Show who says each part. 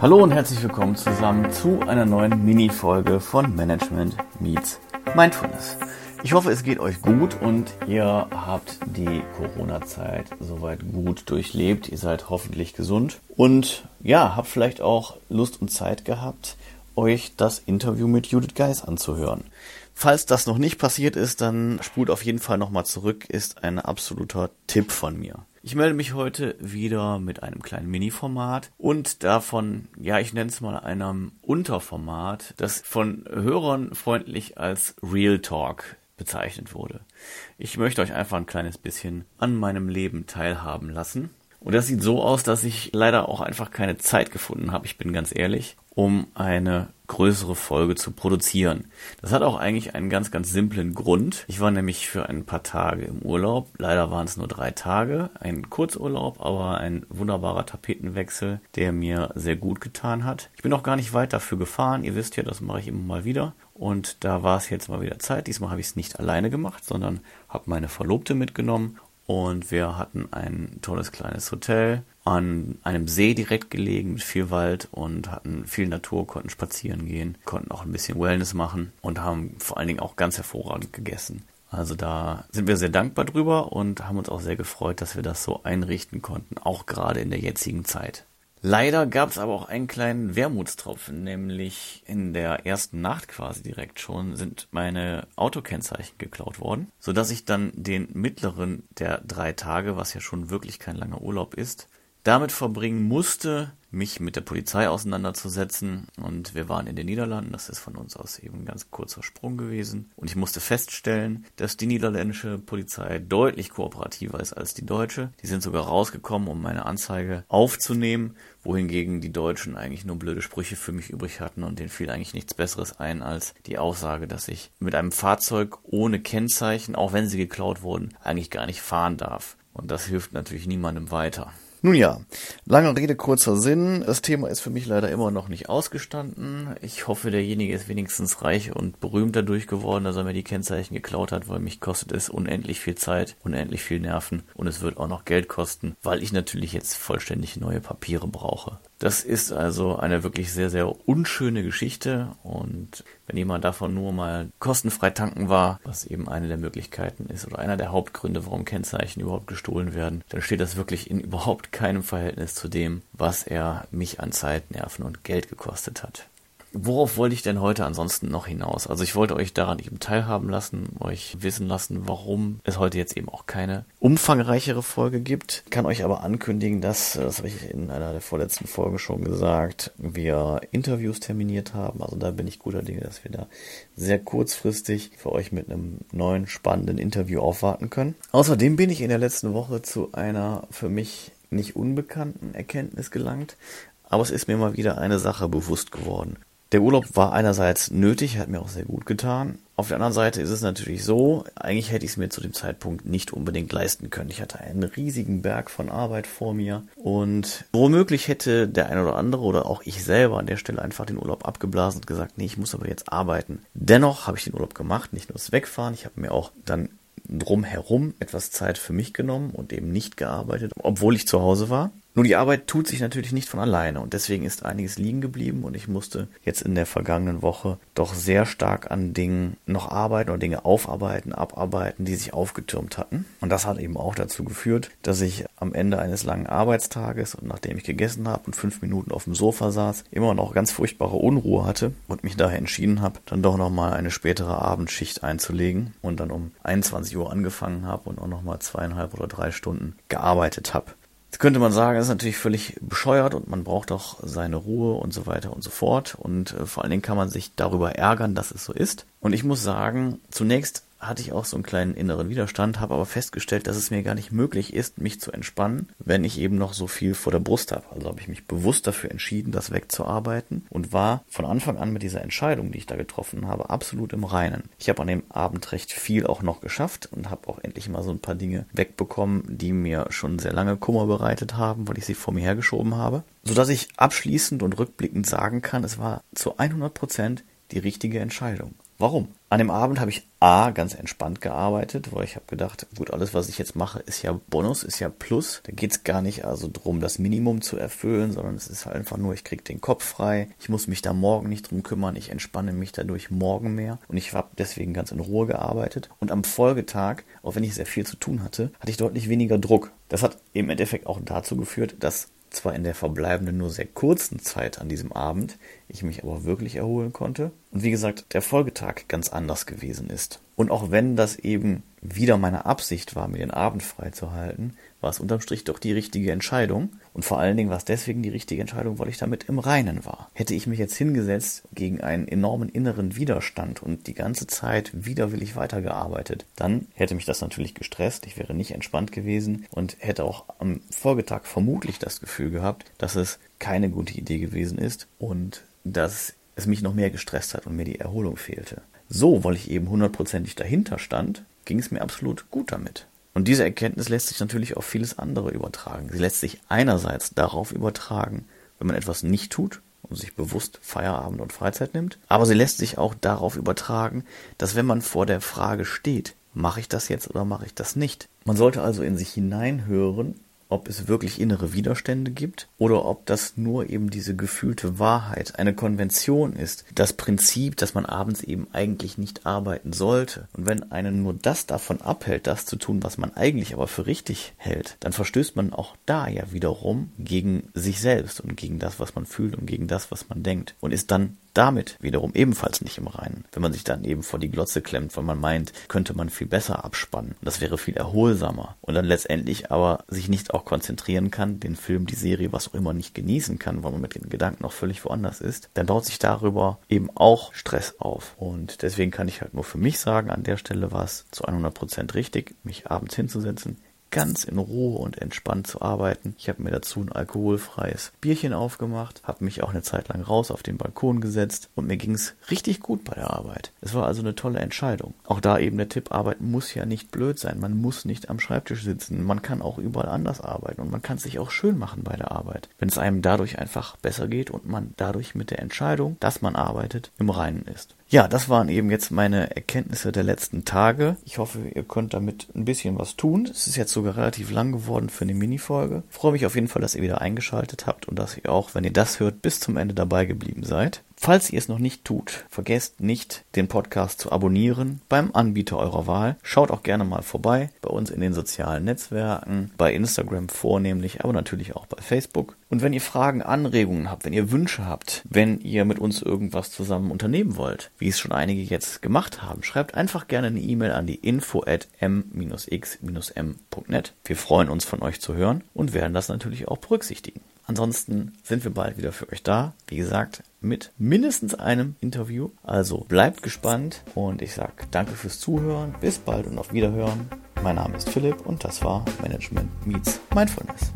Speaker 1: Hallo und herzlich willkommen zusammen zu einer neuen Mini-Folge von Management Meets Mindfulness. Ich hoffe, es geht euch gut und ihr habt die Corona-Zeit soweit gut durchlebt. Ihr seid hoffentlich gesund und ja, habt vielleicht auch Lust und Zeit gehabt, euch das Interview mit Judith Geis anzuhören. Falls das noch nicht passiert ist, dann spult auf jeden Fall nochmal zurück, ist ein absoluter Tipp von mir. Ich melde mich heute wieder mit einem kleinen Mini-Format und davon, ja, ich nenne es mal einem Unterformat, das von Hörern freundlich als Real Talk bezeichnet wurde. Ich möchte euch einfach ein kleines bisschen an meinem Leben teilhaben lassen. Und das sieht so aus, dass ich leider auch einfach keine Zeit gefunden habe, ich bin ganz ehrlich, um eine größere Folge zu produzieren. Das hat auch eigentlich einen ganz, ganz simplen Grund. Ich war nämlich für ein paar Tage im Urlaub. Leider waren es nur drei Tage. Ein Kurzurlaub, aber ein wunderbarer Tapetenwechsel, der mir sehr gut getan hat. Ich bin auch gar nicht weit dafür gefahren. Ihr wisst ja, das mache ich immer mal wieder. Und da war es jetzt mal wieder Zeit. Diesmal habe ich es nicht alleine gemacht, sondern habe meine Verlobte mitgenommen und wir hatten ein tolles kleines Hotel an einem See direkt gelegen mit viel Wald und hatten viel Natur, konnten spazieren gehen, konnten auch ein bisschen Wellness machen und haben vor allen Dingen auch ganz hervorragend gegessen. Also da sind wir sehr dankbar drüber und haben uns auch sehr gefreut, dass wir das so einrichten konnten, auch gerade in der jetzigen Zeit. Leider gab es aber auch einen kleinen Wermutstropfen, nämlich in der ersten Nacht quasi direkt schon sind meine Autokennzeichen geklaut worden, so dass ich dann den mittleren der drei Tage, was ja schon wirklich kein langer Urlaub ist, damit verbringen musste, mich mit der Polizei auseinanderzusetzen. Und wir waren in den Niederlanden, das ist von uns aus eben ein ganz kurzer Sprung gewesen. Und ich musste feststellen, dass die niederländische Polizei deutlich kooperativer ist als die deutsche. Die sind sogar rausgekommen, um meine Anzeige aufzunehmen, wohingegen die Deutschen eigentlich nur blöde Sprüche für mich übrig hatten und denen fiel eigentlich nichts Besseres ein als die Aussage, dass ich mit einem Fahrzeug ohne Kennzeichen, auch wenn sie geklaut wurden, eigentlich gar nicht fahren darf. Und das hilft natürlich niemandem weiter. Nun ja, lange Rede, kurzer Sinn. Das Thema ist für mich leider immer noch nicht ausgestanden. Ich hoffe, derjenige ist wenigstens reich und berühmt dadurch geworden, dass er mir die Kennzeichen geklaut hat, weil mich kostet es unendlich viel Zeit, unendlich viel Nerven und es wird auch noch Geld kosten, weil ich natürlich jetzt vollständig neue Papiere brauche. Das ist also eine wirklich sehr, sehr unschöne Geschichte und wenn jemand davon nur mal kostenfrei tanken war, was eben eine der Möglichkeiten ist oder einer der Hauptgründe, warum Kennzeichen überhaupt gestohlen werden, dann steht das wirklich in überhaupt keinem Verhältnis zu dem, was er mich an Zeit, Nerven und Geld gekostet hat. Worauf wollte ich denn heute ansonsten noch hinaus? Also ich wollte euch daran eben teilhaben lassen, euch wissen lassen, warum es heute jetzt eben auch keine umfangreichere Folge gibt. Kann euch aber ankündigen, dass, das habe ich in einer der vorletzten Folgen schon gesagt, wir Interviews terminiert haben. Also da bin ich guter Dinge, dass wir da sehr kurzfristig für euch mit einem neuen spannenden Interview aufwarten können. Außerdem bin ich in der letzten Woche zu einer für mich nicht unbekannten Erkenntnis gelangt, aber es ist mir mal wieder eine Sache bewusst geworden. Der Urlaub war einerseits nötig, hat mir auch sehr gut getan. Auf der anderen Seite ist es natürlich so, eigentlich hätte ich es mir zu dem Zeitpunkt nicht unbedingt leisten können. Ich hatte einen riesigen Berg von Arbeit vor mir und womöglich hätte der eine oder andere oder auch ich selber an der Stelle einfach den Urlaub abgeblasen und gesagt, nee, ich muss aber jetzt arbeiten. Dennoch habe ich den Urlaub gemacht, nicht nur das Wegfahren, ich habe mir auch dann drumherum etwas Zeit für mich genommen und eben nicht gearbeitet, obwohl ich zu Hause war. Nur die Arbeit tut sich natürlich nicht von alleine und deswegen ist einiges liegen geblieben und ich musste jetzt in der vergangenen Woche doch sehr stark an Dingen noch arbeiten oder Dinge aufarbeiten, abarbeiten, die sich aufgetürmt hatten. Und das hat eben auch dazu geführt, dass ich am Ende eines langen Arbeitstages und nachdem ich gegessen habe und fünf Minuten auf dem Sofa saß, immer noch ganz furchtbare Unruhe hatte und mich daher entschieden habe, dann doch nochmal eine spätere Abendschicht einzulegen und dann um 21 Uhr angefangen habe und auch nochmal zweieinhalb oder drei Stunden gearbeitet habe. Jetzt könnte man sagen, das ist natürlich völlig bescheuert und man braucht auch seine Ruhe und so weiter und so fort. Und äh, vor allen Dingen kann man sich darüber ärgern, dass es so ist. Und ich muss sagen, zunächst hatte ich auch so einen kleinen inneren Widerstand, habe aber festgestellt, dass es mir gar nicht möglich ist, mich zu entspannen, wenn ich eben noch so viel vor der Brust habe. Also habe ich mich bewusst dafür entschieden, das wegzuarbeiten und war von Anfang an mit dieser Entscheidung, die ich da getroffen habe, absolut im Reinen. Ich habe an dem Abend recht viel auch noch geschafft und habe auch endlich mal so ein paar Dinge wegbekommen, die mir schon sehr lange Kummer bereitet haben, weil ich sie vor mir hergeschoben habe, sodass ich abschließend und rückblickend sagen kann, es war zu 100 Prozent die richtige Entscheidung. Warum? An dem Abend habe ich A, ganz entspannt gearbeitet, weil ich habe gedacht, gut, alles, was ich jetzt mache, ist ja Bonus, ist ja Plus. Da geht es gar nicht also darum, das Minimum zu erfüllen, sondern es ist halt einfach nur, ich kriege den Kopf frei, ich muss mich da morgen nicht drum kümmern, ich entspanne mich dadurch morgen mehr und ich habe deswegen ganz in Ruhe gearbeitet. Und am Folgetag, auch wenn ich sehr viel zu tun hatte, hatte ich deutlich weniger Druck. Das hat im Endeffekt auch dazu geführt, dass zwar in der verbleibenden nur sehr kurzen Zeit an diesem Abend, ich mich aber wirklich erholen konnte und wie gesagt der Folgetag ganz anders gewesen ist. Und auch wenn das eben wieder meine Absicht war, mir den Abend freizuhalten, war es unterm Strich doch die richtige Entscheidung. Und vor allen Dingen war es deswegen die richtige Entscheidung, weil ich damit im Reinen war. Hätte ich mich jetzt hingesetzt gegen einen enormen inneren Widerstand und die ganze Zeit widerwillig weitergearbeitet, dann hätte mich das natürlich gestresst. Ich wäre nicht entspannt gewesen und hätte auch am Folgetag vermutlich das Gefühl gehabt, dass es keine gute Idee gewesen ist und dass es mich noch mehr gestresst hat und mir die Erholung fehlte. So, weil ich eben hundertprozentig dahinter stand, ging es mir absolut gut damit. Und diese Erkenntnis lässt sich natürlich auf vieles andere übertragen. Sie lässt sich einerseits darauf übertragen, wenn man etwas nicht tut und sich bewusst Feierabend und Freizeit nimmt, aber sie lässt sich auch darauf übertragen, dass wenn man vor der Frage steht, mache ich das jetzt oder mache ich das nicht? Man sollte also in sich hineinhören ob es wirklich innere Widerstände gibt oder ob das nur eben diese gefühlte Wahrheit, eine Konvention ist, das Prinzip, dass man abends eben eigentlich nicht arbeiten sollte. Und wenn einen nur das davon abhält, das zu tun, was man eigentlich aber für richtig hält, dann verstößt man auch da ja wiederum gegen sich selbst und gegen das, was man fühlt und gegen das, was man denkt und ist dann damit wiederum ebenfalls nicht im Reinen. Wenn man sich dann eben vor die Glotze klemmt, weil man meint, könnte man viel besser abspannen. Das wäre viel erholsamer. Und dann letztendlich aber sich nicht auch konzentrieren kann, den Film, die Serie, was auch immer nicht genießen kann, weil man mit den Gedanken noch völlig woanders ist, dann baut sich darüber eben auch Stress auf. Und deswegen kann ich halt nur für mich sagen, an der Stelle war es zu 100% richtig, mich abends hinzusetzen, ganz in Ruhe und entspannt zu arbeiten. Ich habe mir dazu ein alkoholfreies Bierchen aufgemacht, habe mich auch eine Zeit lang raus auf den Balkon gesetzt und mir ging es richtig gut bei der Arbeit. Es war also eine tolle Entscheidung. Auch da eben der Tipp, Arbeiten muss ja nicht blöd sein. Man muss nicht am Schreibtisch sitzen. Man kann auch überall anders arbeiten und man kann es sich auch schön machen bei der Arbeit. Wenn es einem dadurch einfach besser geht und man dadurch mit der Entscheidung, dass man arbeitet, im Reinen ist. Ja, das waren eben jetzt meine Erkenntnisse der letzten Tage. Ich hoffe, ihr könnt damit ein bisschen was tun. Es ist jetzt sogar relativ lang geworden für eine Minifolge. Freue mich auf jeden Fall, dass ihr wieder eingeschaltet habt und dass ihr auch, wenn ihr das hört, bis zum Ende dabei geblieben seid. Falls ihr es noch nicht tut, vergesst nicht, den Podcast zu abonnieren beim Anbieter eurer Wahl. Schaut auch gerne mal vorbei bei uns in den sozialen Netzwerken, bei Instagram vornehmlich, aber natürlich auch bei Facebook. Und wenn ihr Fragen, Anregungen habt, wenn ihr Wünsche habt, wenn ihr mit uns irgendwas zusammen unternehmen wollt, wie es schon einige jetzt gemacht haben, schreibt einfach gerne eine E-Mail an die info at m-x-m.net. Wir freuen uns von euch zu hören und werden das natürlich auch berücksichtigen. Ansonsten sind wir bald wieder für euch da. Wie gesagt, mit mindestens einem Interview. Also bleibt gespannt und ich sage danke fürs Zuhören. Bis bald und auf Wiederhören. Mein Name ist Philipp und das war Management Meets Mindfulness.